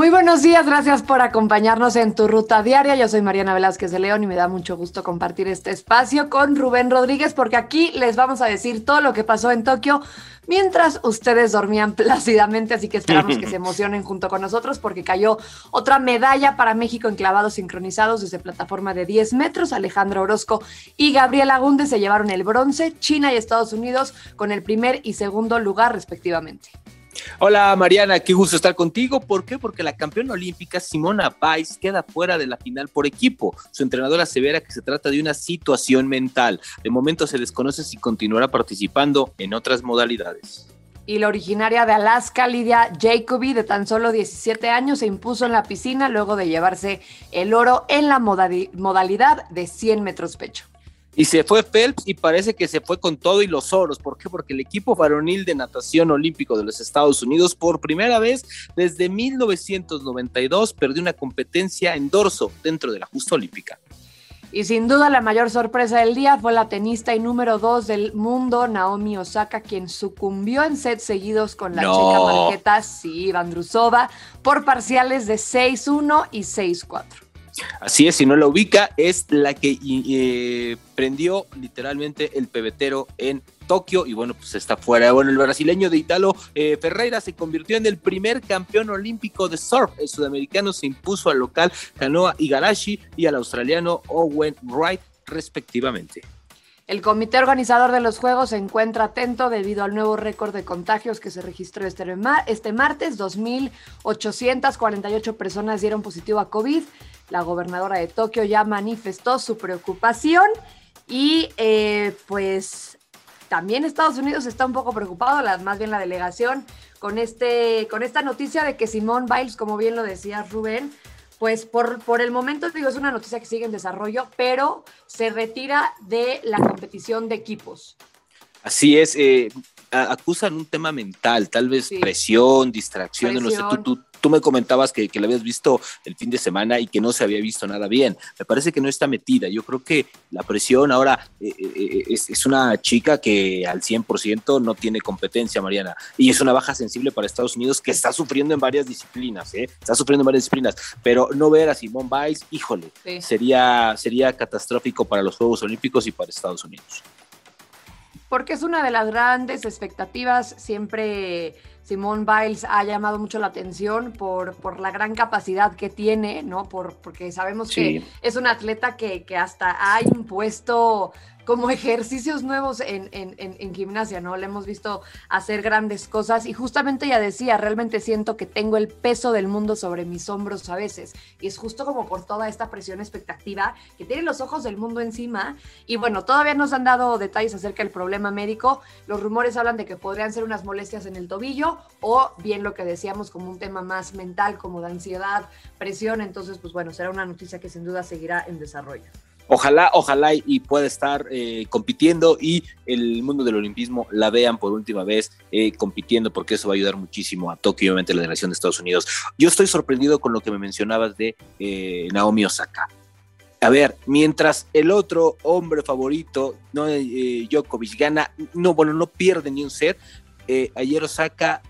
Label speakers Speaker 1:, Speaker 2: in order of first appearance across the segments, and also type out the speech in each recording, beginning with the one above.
Speaker 1: Muy buenos días, gracias por acompañarnos en tu ruta diaria. Yo soy Mariana Velázquez de León y me da mucho gusto compartir este espacio con Rubén Rodríguez porque aquí les vamos a decir todo lo que pasó en Tokio mientras ustedes dormían plácidamente, así que esperamos que se emocionen junto con nosotros porque cayó otra medalla para México en clavados sincronizados desde plataforma de 10 metros. Alejandro Orozco y Gabriela Gunde se llevaron el bronce, China y Estados Unidos con el primer y segundo lugar respectivamente.
Speaker 2: Hola Mariana, qué gusto estar contigo. ¿Por qué? Porque la campeona olímpica Simona Biles queda fuera de la final por equipo. Su entrenadora asevera que se trata de una situación mental. De momento se desconoce si continuará participando en otras modalidades.
Speaker 1: Y la originaria de Alaska, Lidia Jacoby, de tan solo 17 años, se impuso en la piscina luego de llevarse el oro en la modalidad de 100 metros pecho.
Speaker 2: Y se fue Phelps y parece que se fue con todo y los oros. ¿Por qué? Porque el equipo varonil de natación olímpico de los Estados Unidos por primera vez desde 1992 perdió una competencia en dorso dentro de la justa olímpica.
Speaker 1: Y sin duda la mayor sorpresa del día fue la tenista y número dos del mundo, Naomi Osaka, quien sucumbió en sets seguidos con la checa Marqueta, sí, Vandrusova, por parciales de 6-1 y 6-4.
Speaker 2: Así es, si no la ubica, es la que eh, prendió literalmente el pebetero en Tokio y bueno, pues está fuera. Bueno, el brasileño de Italo eh, Ferreira se convirtió en el primer campeón olímpico de surf. El sudamericano se impuso al local Kanoa Igarashi y al australiano Owen Wright respectivamente.
Speaker 1: El comité organizador de los Juegos se encuentra atento debido al nuevo récord de contagios que se registró este, este martes. 2.848 personas dieron positivo a COVID. La gobernadora de Tokio ya manifestó su preocupación y eh, pues también Estados Unidos está un poco preocupado, más bien la delegación, con, este, con esta noticia de que Simón Biles, como bien lo decía Rubén, pues por, por el momento digo, es una noticia que sigue en desarrollo, pero se retira de la competición de equipos.
Speaker 2: Así es, eh, acusan un tema mental, tal vez presión, distracción, no sé, tú, tú, me comentabas que, que la habías visto el fin de semana y que no se había visto nada bien. Me parece que no está metida. Yo creo que la presión ahora eh, eh, es, una chica que al 100% no tiene competencia, Mariana, y es una baja sensible para Estados Unidos que está sufriendo en varias disciplinas, ¿eh? está sufriendo en varias disciplinas, pero no ver a Simón Biles, híjole, sería, sería catastrófico para los Juegos Olímpicos y para Estados Unidos
Speaker 1: porque es una de las grandes expectativas. Siempre Simone Biles ha llamado mucho la atención por, por la gran capacidad que tiene, ¿no? Por, porque sabemos que es un atleta que, que hasta ha impuesto como ejercicios nuevos en, en, gimnasia, ¿no? Le hemos visto hacer grandes cosas y justamente ella decía, realmente siento que tengo el peso del mundo sobre mis hombros a veces y es justo como por toda esta presión expectativa que tiene los ojos del mundo encima y bueno, todavía nos han dado detalles acerca del problema médico, los rumores hablan de que podrían ser unas molestias en el tobillo o bien lo que decíamos como un tema más mental, como de ansiedad, presión, entonces pues bueno, será una noticia que sin duda seguirá en desarrollo
Speaker 2: ojalá, ojalá y pueda estar eh, compitiendo y el mundo del olimpismo la vean por última vez eh, compitiendo porque eso va a ayudar muchísimo a Tokio y obviamente a la delegación de Estados Unidos. Yo estoy sorprendido con lo que me mencionabas de eh, Naomi Osaka. A ver, mientras el otro hombre favorito, no, Djokovic, gana, no, bueno, no pierde ni un set, ayer Osaka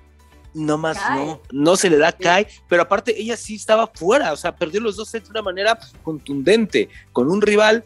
Speaker 2: no más no, no se le da cae, pero aparte ella sí estaba fuera, o sea, perdió los dos sets de una manera contundente, con un rival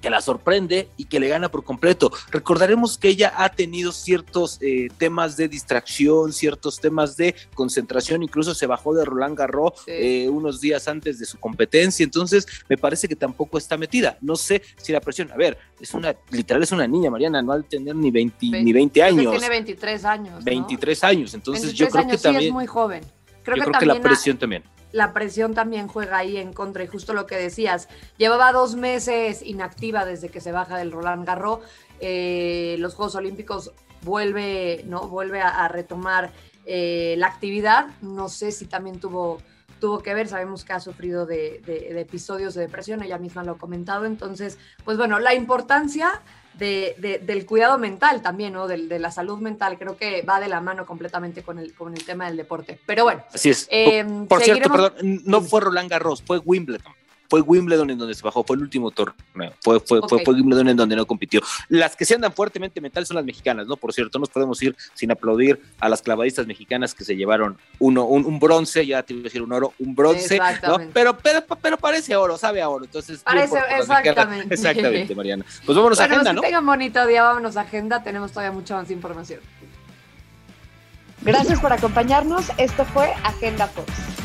Speaker 2: que la sorprende y que le gana por completo. Recordaremos que ella ha tenido ciertos eh, temas de distracción, ciertos temas de concentración, incluso se bajó de Roland Garros eh, unos días antes de su competencia, entonces me parece que tampoco está metida. No sé si la presión, a ver, es una, literal es una niña, Mariana, no al tener ni 20, ni 20 años.
Speaker 1: Tiene 23 años.
Speaker 2: 23 años, entonces yo creo que también...
Speaker 1: es muy joven.
Speaker 2: Creo yo creo que la presión también
Speaker 1: la presión también juega ahí en contra. Y justo lo que decías, llevaba dos meses inactiva desde que se baja del Roland Garros. Eh, los Juegos Olímpicos vuelve, ¿no? vuelve a, retomar eh, la actividad. No sé si también tuvo, tuvo que ver, sabemos que ha sufrido de, de episodios de depresión, ella misma lo ha comentado. Entonces, pues bueno, la importancia de, del cuidado mental también, ¿no? De, la salud mental, creo que va de la mano completamente con el, con el tema del deporte. Pero bueno.
Speaker 2: Así es. Em, por, cierto, perdón, no fue Roland Garros, fue Wimbledon. Fue Wimbledon en donde se bajó, fue el último torneo, fue, fue, fue, Wimbledon en donde no compitió. Las que se andan fuertemente mental son las mexicanas, ¿no? Por cierto, no nos podemos ir sin aplaudir a las clavadistas mexicanas que se llevaron uno, un, bronce, ya te iba a decir un oro, un bronce, ¿no? Pero, pero, pero parece oro, sabe a oro, entonces.
Speaker 1: Parece, exactamente.
Speaker 2: Exactamente, Mariana. Pues vámonos a agenda, ¿no?
Speaker 1: Que tengan bonito día, vámonos a agenda, tenemos todavía mucha más información.
Speaker 3: Gracias por acompañarnos. Esto fue Agenda Fox.